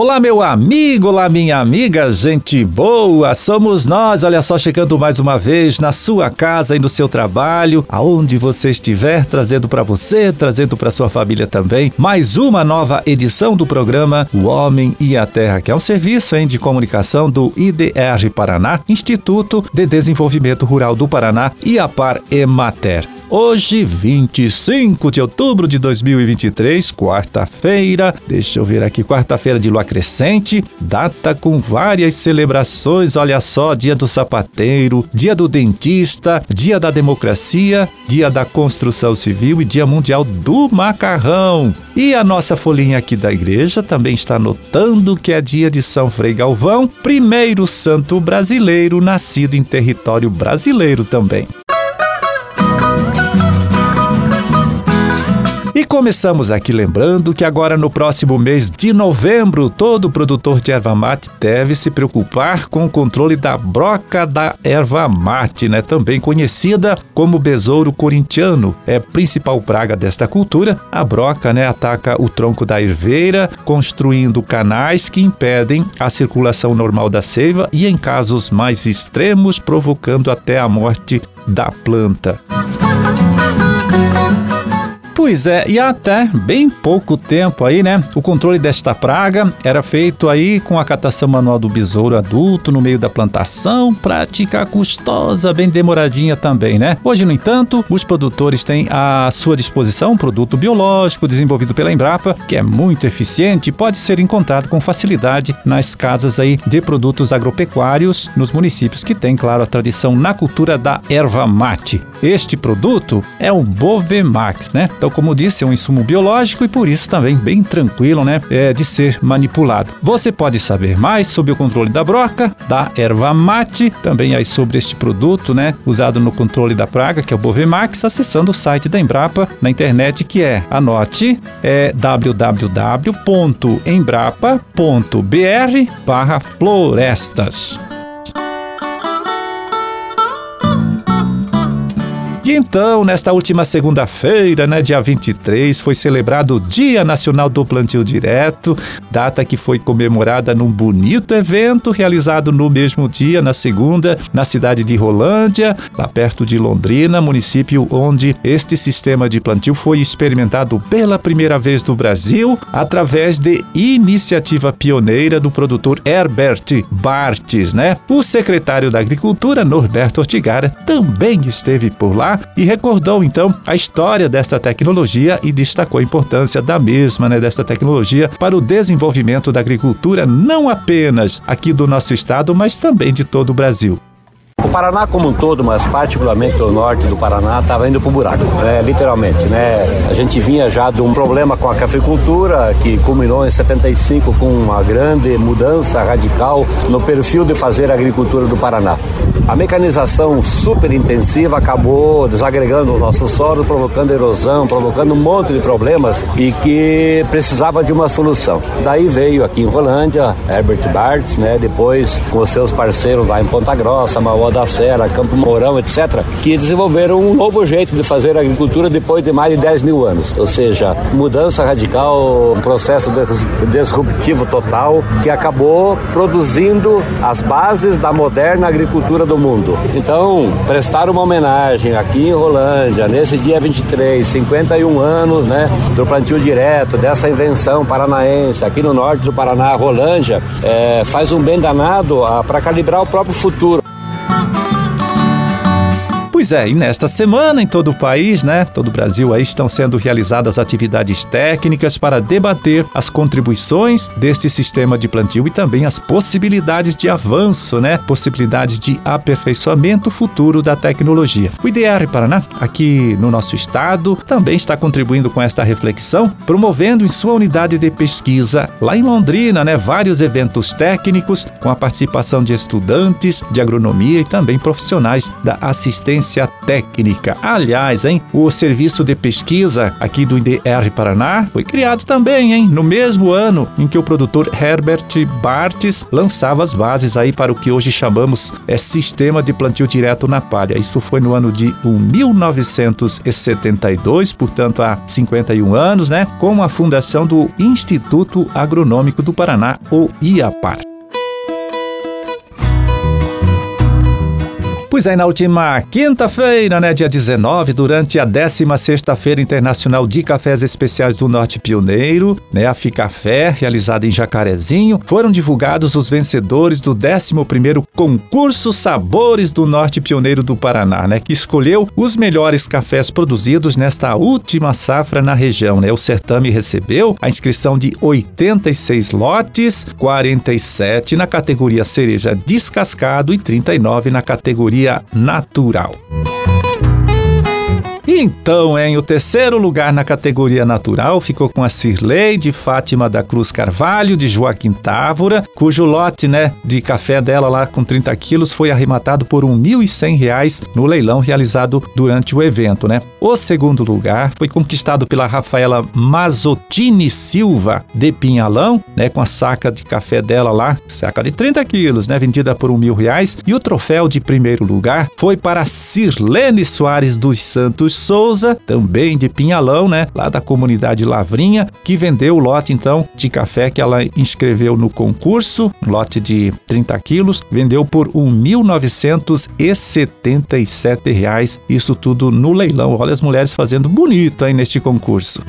Olá, meu amigo, olá, minha amiga, gente boa, somos nós, olha só, chegando mais uma vez na sua casa e no seu trabalho, aonde você estiver, trazendo para você, trazendo para sua família também, mais uma nova edição do programa O Homem e a Terra, que é um serviço hein, de comunicação do IDR Paraná, Instituto de Desenvolvimento Rural do Paraná e a Par Emater. Hoje, 25 de outubro de 2023, quarta-feira. Deixa eu ver aqui, quarta-feira de lua crescente, data com várias celebrações. Olha só, dia do sapateiro, dia do dentista, dia da democracia, dia da construção civil e dia mundial do macarrão. E a nossa folhinha aqui da igreja também está anotando que é dia de São Frei Galvão, primeiro santo brasileiro nascido em território brasileiro também. Começamos aqui lembrando que agora no próximo mês de novembro, todo produtor de erva mate deve se preocupar com o controle da broca da erva mate, né? Também conhecida como besouro corintiano. É principal praga desta cultura. A broca, né, ataca o tronco da erveira, construindo canais que impedem a circulação normal da seiva e em casos mais extremos provocando até a morte da planta. Pois é, e até bem pouco tempo aí, né? O controle desta praga era feito aí com a catação manual do besouro adulto no meio da plantação, prática custosa, bem demoradinha também, né? Hoje, no entanto, os produtores têm à sua disposição um produto biológico desenvolvido pela Embrapa, que é muito eficiente e pode ser encontrado com facilidade nas casas aí de produtos agropecuários nos municípios que têm, claro, a tradição na cultura da erva mate. Este produto é o Bovemax, né? Então, como disse, é um insumo biológico e por isso também bem tranquilo, né? É, de ser manipulado. Você pode saber mais sobre o controle da broca, da erva mate, também aí sobre este produto, né? Usado no controle da praga, que é o Bovemax, acessando o site da Embrapa na internet, que é, anote, é www.embrapa.br/florestas. E então, nesta última segunda-feira, né, dia 23, foi celebrado o Dia Nacional do Plantio Direto, data que foi comemorada num bonito evento realizado no mesmo dia, na segunda, na cidade de Rolândia, lá perto de Londrina, município onde este sistema de plantio foi experimentado pela primeira vez no Brasil, através de iniciativa pioneira do produtor Herbert Bartes, né? O secretário da Agricultura, Norberto Ortigara, também esteve por lá e recordou então a história desta tecnologia e destacou a importância da mesma, né, desta tecnologia para o desenvolvimento da agricultura não apenas aqui do nosso estado, mas também de todo o Brasil. O Paraná como um todo, mas particularmente o norte do Paraná, estava indo para o buraco, né? literalmente. Né? A gente vinha já de um problema com a cafeicultura que culminou em 75 com uma grande mudança radical no perfil de fazer a agricultura do Paraná. A mecanização super intensiva acabou desagregando o nosso solo, provocando erosão, provocando um monte de problemas e que precisava de uma solução. Daí veio aqui em Rolândia, Herbert Bartz, né? depois com os seus parceiros lá em Ponta Grossa, Mauá da Serra, Campo Mourão, etc., que desenvolveram um novo jeito de fazer agricultura depois de mais de 10 mil anos. Ou seja, mudança radical, um processo disruptivo total que acabou produzindo as bases da moderna agricultura do mundo. Então, prestar uma homenagem aqui em Rolândia, nesse dia 23, 51 anos né, do plantio direto, dessa invenção paranaense, aqui no norte do Paraná, Rolândia, é, faz um bem danado para calibrar o próprio futuro. Pois é, e nesta semana em todo o país, né, todo o Brasil aí estão sendo realizadas atividades técnicas para debater as contribuições deste sistema de plantio e também as possibilidades de avanço, né, possibilidades de aperfeiçoamento futuro da tecnologia. O IDR Paraná, aqui no nosso estado, também está contribuindo com esta reflexão, promovendo em sua unidade de pesquisa lá em Londrina, né, vários eventos técnicos com a participação de estudantes de agronomia e também profissionais da assistência assistência técnica. Aliás, hein, o serviço de pesquisa aqui do IDR Paraná foi criado também, hein, no mesmo ano em que o produtor Herbert Bartes lançava as bases aí para o que hoje chamamos é sistema de plantio direto na palha. Isso foi no ano de 1972, portanto há 51 anos, né, com a fundação do Instituto Agronômico do Paraná, o IAPAR. Pois aí, na última quinta-feira, né, dia 19, durante a 16ª Feira Internacional de Cafés Especiais do Norte Pioneiro, né, a Ficafé, realizada em Jacarezinho, foram divulgados os vencedores do 11º Concurso Sabores do Norte Pioneiro do Paraná, né, que escolheu os melhores cafés produzidos nesta última safra na região, né? O certame recebeu a inscrição de 86 lotes, 47 na categoria cereja descascado e 39 na categoria natural. Então, em o terceiro lugar na categoria natural ficou com a Cirlei de Fátima da Cruz Carvalho, de Joaquim Távora, cujo lote né, de café dela lá com 30 quilos foi arrematado por R$ 1.100 no leilão realizado durante o evento. Né? O segundo lugar foi conquistado pela Rafaela Mazotini Silva, de Pinhalão, né, com a saca de café dela lá, saca de 30 quilos, né, vendida por um mil reais. E o troféu de primeiro lugar foi para Sirlene Soares dos Santos Souza, também de Pinhalão, né? Lá da comunidade Lavrinha, que vendeu o lote então de café que ela inscreveu no concurso, um lote de 30 quilos, vendeu por R$ 1.977. Isso tudo no leilão. Olha as mulheres fazendo bonito aí neste concurso.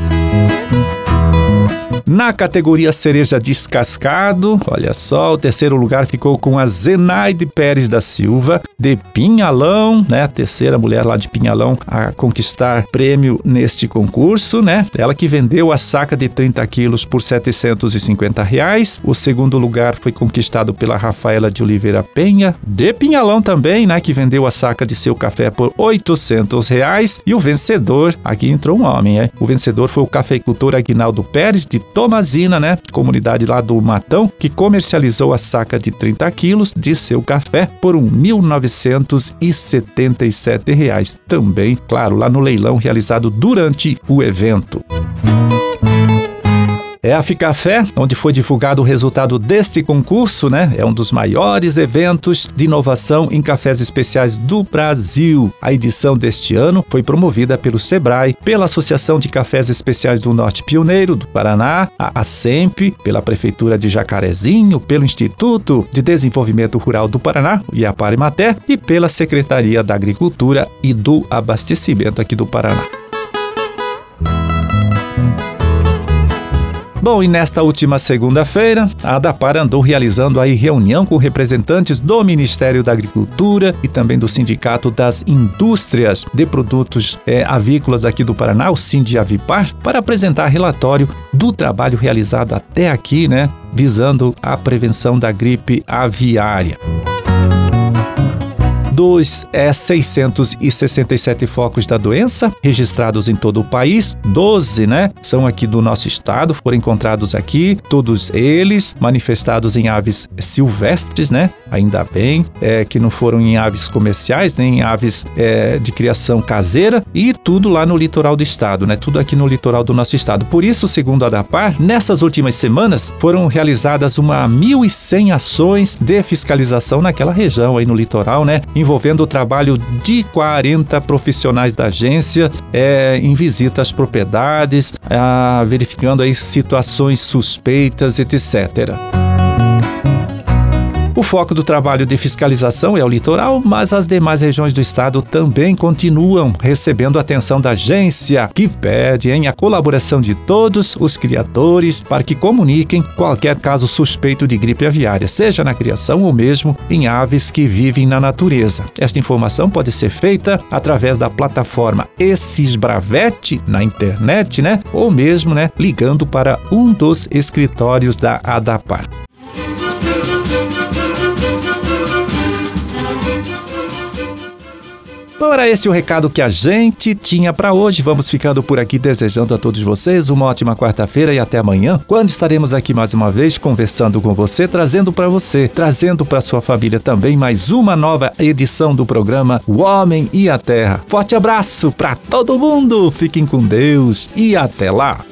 Na categoria cereja descascado, olha só, o terceiro lugar ficou com a Zenaide Pérez da Silva, de Pinhalão, né? A terceira mulher lá de Pinhalão a conquistar prêmio neste concurso, né? Ela que vendeu a saca de 30 quilos por 750 reais. O segundo lugar foi conquistado pela Rafaela de Oliveira Penha, de Pinhalão também, né? Que vendeu a saca de seu café por 800 reais. E o vencedor, aqui entrou um homem, é? O vencedor foi o cafeicultor Aguinaldo Pérez, de Tomazina, né? Comunidade lá do Matão, que comercializou a saca de 30 quilos de seu café por R$ 1.977. Também, claro, lá no leilão realizado durante o evento. É a Ficafé, onde foi divulgado o resultado deste concurso, né? É um dos maiores eventos de inovação em cafés especiais do Brasil. A edição deste ano foi promovida pelo Sebrae, pela Associação de Cafés Especiais do Norte Pioneiro do Paraná, a ASEMP, pela Prefeitura de Jacarezinho, pelo Instituto de Desenvolvimento Rural do Paraná, Iaparimaté, e pela Secretaria da Agricultura e do Abastecimento aqui do Paraná. Bom, e nesta última segunda-feira, a ADAPAR andou realizando aí reunião com representantes do Ministério da Agricultura e também do Sindicato das Indústrias de Produtos é, Avícolas aqui do Paraná, o Sindiavipar, para apresentar relatório do trabalho realizado até aqui, né, visando a prevenção da gripe aviária dos é, 667 focos da doença registrados em todo o país. 12, né, são aqui do nosso estado, foram encontrados aqui, todos eles manifestados em aves silvestres, né? Ainda bem é, que não foram em aves comerciais, nem em aves é, de criação caseira e tudo lá no litoral do estado, né? Tudo aqui no litoral do nosso estado. Por isso, segundo a DAPAR, nessas últimas semanas foram realizadas uma 1.100 ações de fiscalização naquela região aí no litoral, né? Envolvendo o trabalho de 40 profissionais da agência é, em visita às propriedades, é, verificando aí situações suspeitas, etc. O foco do trabalho de fiscalização é o litoral, mas as demais regiões do estado também continuam recebendo atenção da agência, que pede a colaboração de todos os criadores para que comuniquem qualquer caso suspeito de gripe aviária, seja na criação ou mesmo em aves que vivem na natureza. Esta informação pode ser feita através da plataforma Esisbravete na internet, né? Ou mesmo, né, ligando para um dos escritórios da ADAPAR. Então era esse o recado que a gente tinha para hoje. Vamos ficando por aqui desejando a todos vocês uma ótima quarta-feira e até amanhã, quando estaremos aqui mais uma vez conversando com você, trazendo para você, trazendo para sua família também mais uma nova edição do programa O Homem e a Terra. Forte abraço para todo mundo. Fiquem com Deus e até lá.